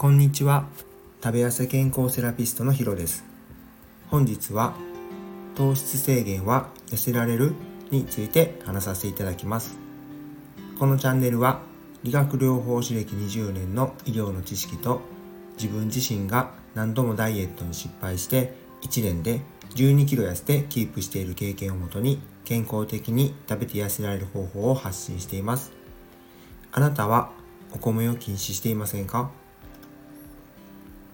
こんにちは。食べ痩せ健康セラピストのヒロです。本日は糖質制限は痩せられるについて話させていただきます。このチャンネルは理学療法士歴20年の医療の知識と自分自身が何度もダイエットに失敗して1年で12キロ痩せてキープしている経験をもとに健康的に食べて痩せられる方法を発信しています。あなたはお米を禁止していませんか？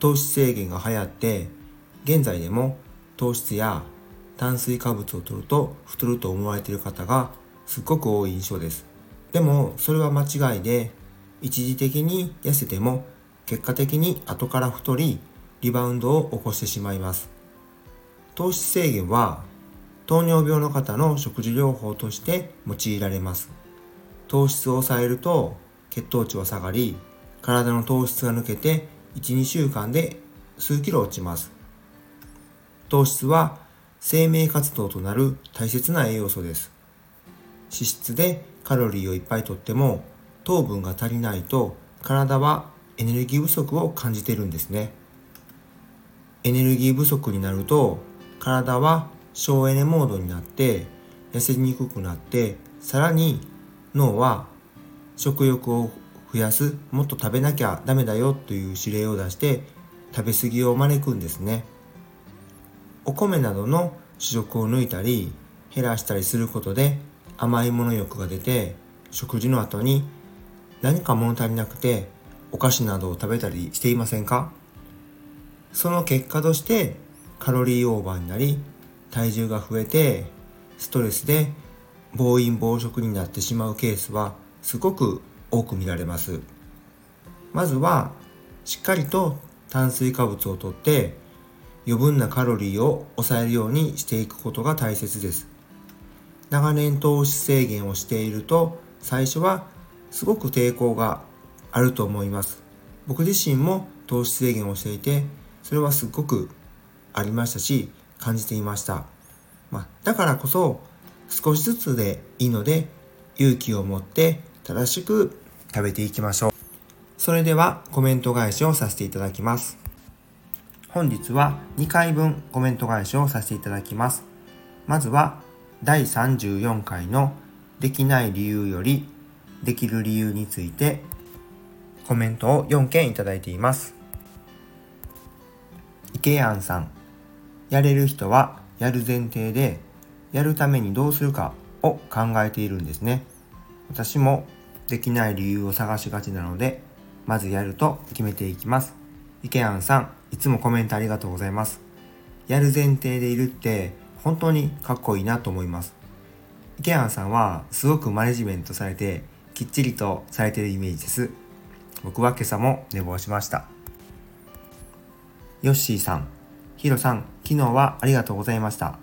糖質制限が流行って現在でも糖質や炭水化物を摂ると太ると思われている方がすっごく多い印象です。でもそれは間違いで一時的に痩せても結果的に後から太りリバウンドを起こしてしまいます。糖質制限は糖尿病の方の食事療法として用いられます。糖質を抑えると血糖値は下がり体の糖質が抜けて12週間で数キロ落ちます。糖質は生命活動となる大切な栄養素です。脂質でカロリーをいっぱいとっても糖分が足りないと体はエネルギー不足を感じてるんですね。エネルギー不足になると体は省エネモードになって痩せにくくなってさらに脳は食欲を増やすもっと食べなきゃダメだよという指令を出して食べ過ぎを招くんですね。お米などの主食を抜いたり減らしたりすることで甘いもの欲が出て食事の後に何か物足りなくてお菓子などを食べたりしていませんか？その結果としてカロリーオーバーになり体重が増えてストレスで暴飲暴食になってしまうケースはすごく多く見られます。まずはしっかりと炭水化物をとって余分なカロリーを抑えるようにしていくことが大切です。長年糖質制限をしていると最初はすごく抵抗があると思います。僕自身も糖質制限をしていてそれはすっごくありましたし感じていました、まあ、だからこそ少しずつでいいので勇気を持って正しく食べていきましょう。それではコメント返しをさせていただきます。本日は2回分コメント返しをさせていただきます。まずは第34回のできない理由よりできる理由についてコメントを4件いただいています。池安さん、やれる人はやる前提でやるためにどうするかを考えているんですね。私もできない理由を探しがちなので、まずやると決めていきます。池安さん、いつもコメントありがとうございます。やる前提でいるって本当にかっこいいなと思います。池安さんはすごくマネジメントされてきっちりとされてるイメージです。僕は今朝も寝坊しました。ヨッシーさん、ヒロさん、昨日はありがとうございました。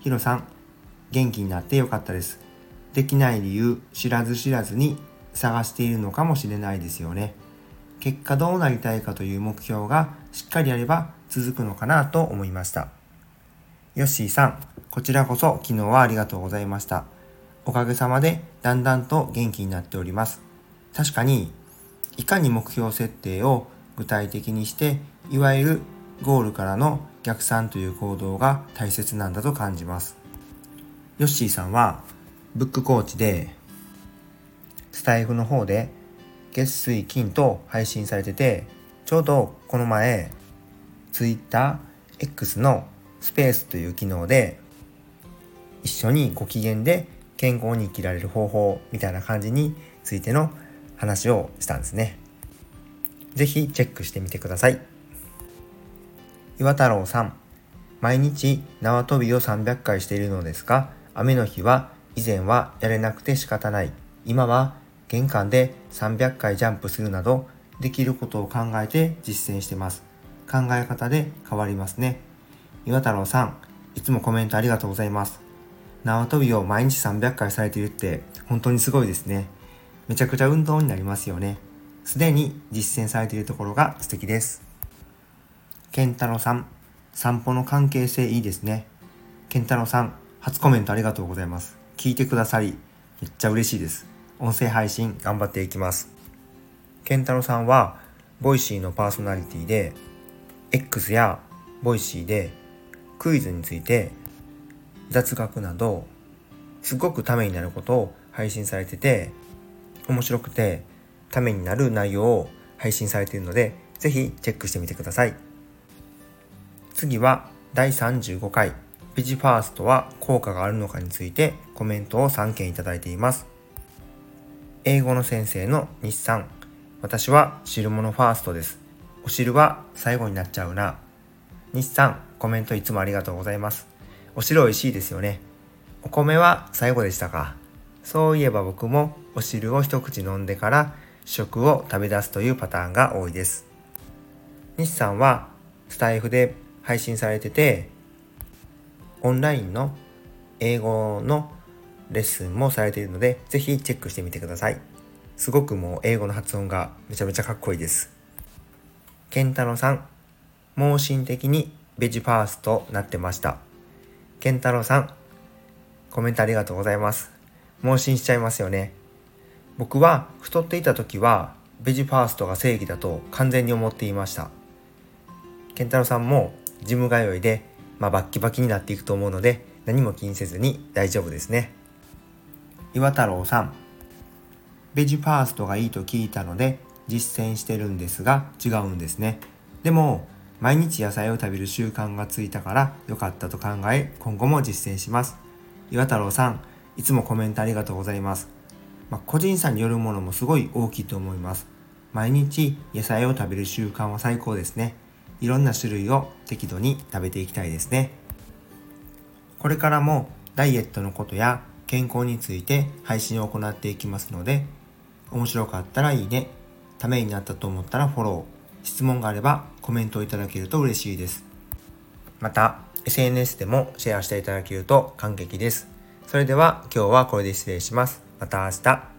ヒロさん、元気になってよかったです。できない理由知らず知らずに探しているのかもしれないですよね。結果どうなりたいかという目標がしっかりあれば続くのかなと思いました。ヨッシーさん、こちらこそ昨日はありがとうございました。おかげさまでだんだんと元気になっております。確かに、いかに目標設定を具体的にして、いわゆるゴールからの逆算という行動が大切なんだと感じます。ヨッシーさんはブックコーチで、スタイフの方で月水金と配信されてて、ちょうどこの前、Twitter X のスペースという機能で、一緒にご機嫌で健康に生きられる方法みたいな感じについての話をしたんですね。ぜひチェックしてみてください。岩太郎さん、毎日縄跳びを300回しているのですが、雨の日は以前はやれなくて仕方ない。今は玄関で300回ジャンプするなどできることを考えて実践してます。考え方で変わりますね。岩太郎さん、いつもコメントありがとうございます。縄跳びを毎日300回されているって本当にすごいですね。めちゃくちゃ運動になりますよね。すでに実践されているところが素敵です。健太郎さん、散歩の関係性いいですね。健太郎さん、初コメントありがとうございます。聞いてくださり、めっちゃ嬉しいです。音声配信頑張っていきます。健太郎さんは、ボイシーのパーソナリティで X やボイシーでクイズについて雑学などすごくためになることを配信されてて面白くてためになる内容を配信されているのでぜひチェックしてみてください。次は第35回。ビジファーストは効果があるのかについてコメントを3件いただいています。英語の先生の日産。私は汁物ファーストです。お汁は最後になっちゃうな。日産コメントいつもありがとうございます。お汁美味しいですよね。お米は最後でしたか。そういえば僕もお汁を一口飲んでから食を食べ出すというパターンが多いです。日産はスタイフで配信されててオンラインの英語のレッスンもされているのでぜひチェックしてみてください。すごくもう英語の発音がめちゃめちゃかっこいいです。健太郎さん盲信的にベジファーストなってました。健太郎さんコメントありがとうございます。盲信しちゃいますよね。僕は太っていた時はベジファーストが正義だと完全に思っていました。健太郎さんもジム通いで、まあ、バッキバキになっていくと思うので何も気にせずに大丈夫ですね。岩太郎さんベジファーストがいいと聞いたので実践してるんですが違うんですねでも毎日野菜を食べる習慣がついたから良かったと考え今後も実践します岩太郎さんいつもコメントありがとうございますまあ、個人差によるものもすごい大きいと思います。毎日野菜を食べる習慣は最高ですね。いろんな種類を適度に食べていきたいですね。これからもダイエットのことや健康について配信を行っていきますので、面白かったらいいね、ためになったと思ったらフォロー、質問があればコメントをいただけると嬉しいです。また、SNS でもシェアしていただけると感激です。それでは今日はこれで失礼します。また明日。